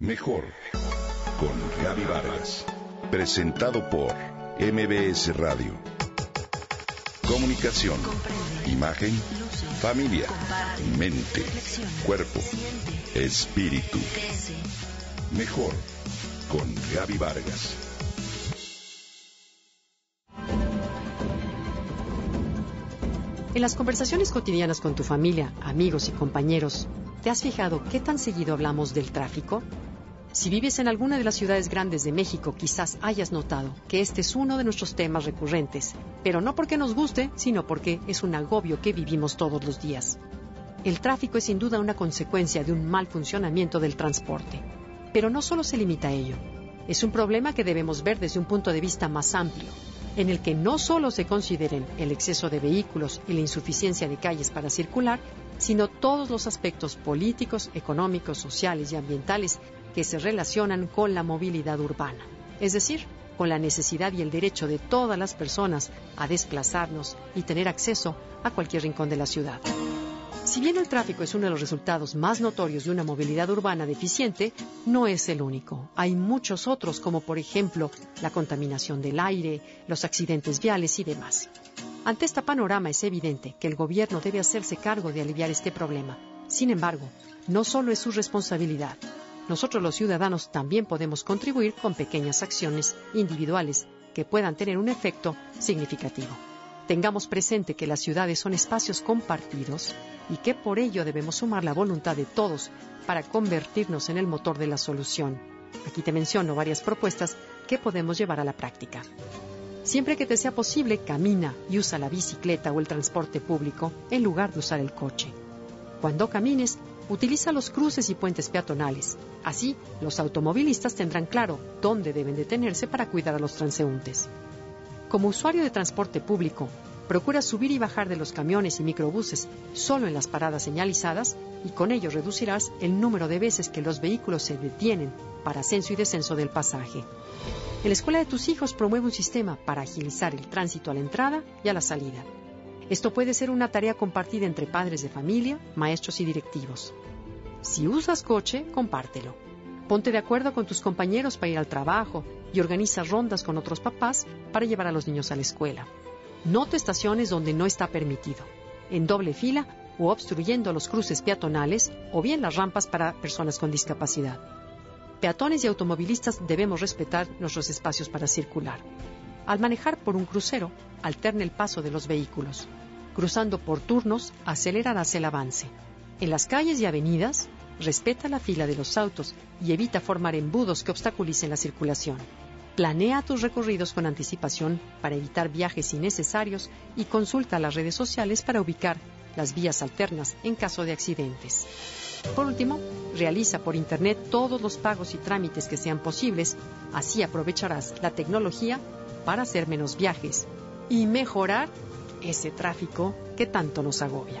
Mejor con Gaby Vargas. Presentado por MBS Radio. Comunicación, imagen, familia, mente, cuerpo, espíritu. Mejor con Gaby Vargas. En las conversaciones cotidianas con tu familia, amigos y compañeros, ¿te has fijado qué tan seguido hablamos del tráfico? Si vives en alguna de las ciudades grandes de México, quizás hayas notado que este es uno de nuestros temas recurrentes, pero no porque nos guste, sino porque es un agobio que vivimos todos los días. El tráfico es sin duda una consecuencia de un mal funcionamiento del transporte, pero no solo se limita a ello. Es un problema que debemos ver desde un punto de vista más amplio, en el que no solo se consideren el exceso de vehículos y la insuficiencia de calles para circular, sino todos los aspectos políticos, económicos, sociales y ambientales que se relacionan con la movilidad urbana, es decir, con la necesidad y el derecho de todas las personas a desplazarnos y tener acceso a cualquier rincón de la ciudad. Si bien el tráfico es uno de los resultados más notorios de una movilidad urbana deficiente, no es el único. Hay muchos otros, como por ejemplo la contaminación del aire, los accidentes viales y demás. Ante este panorama es evidente que el gobierno debe hacerse cargo de aliviar este problema. Sin embargo, no solo es su responsabilidad, nosotros los ciudadanos también podemos contribuir con pequeñas acciones individuales que puedan tener un efecto significativo. Tengamos presente que las ciudades son espacios compartidos y que por ello debemos sumar la voluntad de todos para convertirnos en el motor de la solución. Aquí te menciono varias propuestas que podemos llevar a la práctica. Siempre que te sea posible, camina y usa la bicicleta o el transporte público en lugar de usar el coche. Cuando camines, utiliza los cruces y puentes peatonales. Así, los automovilistas tendrán claro dónde deben detenerse para cuidar a los transeúntes. Como usuario de transporte público, procura subir y bajar de los camiones y microbuses solo en las paradas señalizadas y con ello reducirás el número de veces que los vehículos se detienen para ascenso y descenso del pasaje. En la escuela de tus hijos promueve un sistema para agilizar el tránsito a la entrada y a la salida. Esto puede ser una tarea compartida entre padres de familia, maestros y directivos. Si usas coche, compártelo. Ponte de acuerdo con tus compañeros para ir al trabajo y organiza rondas con otros papás para llevar a los niños a la escuela. No te estaciones donde no está permitido, en doble fila o obstruyendo los cruces peatonales o bien las rampas para personas con discapacidad. Peatones y automovilistas debemos respetar nuestros espacios para circular. Al manejar por un crucero, alterna el paso de los vehículos. Cruzando por turnos, acelerarás el avance. En las calles y avenidas, respeta la fila de los autos y evita formar embudos que obstaculicen la circulación. Planea tus recorridos con anticipación para evitar viajes innecesarios y consulta las redes sociales para ubicar las vías alternas en caso de accidentes. Por último, realiza por Internet todos los pagos y trámites que sean posibles, así aprovecharás la tecnología para hacer menos viajes y mejorar ese tráfico que tanto nos agobia.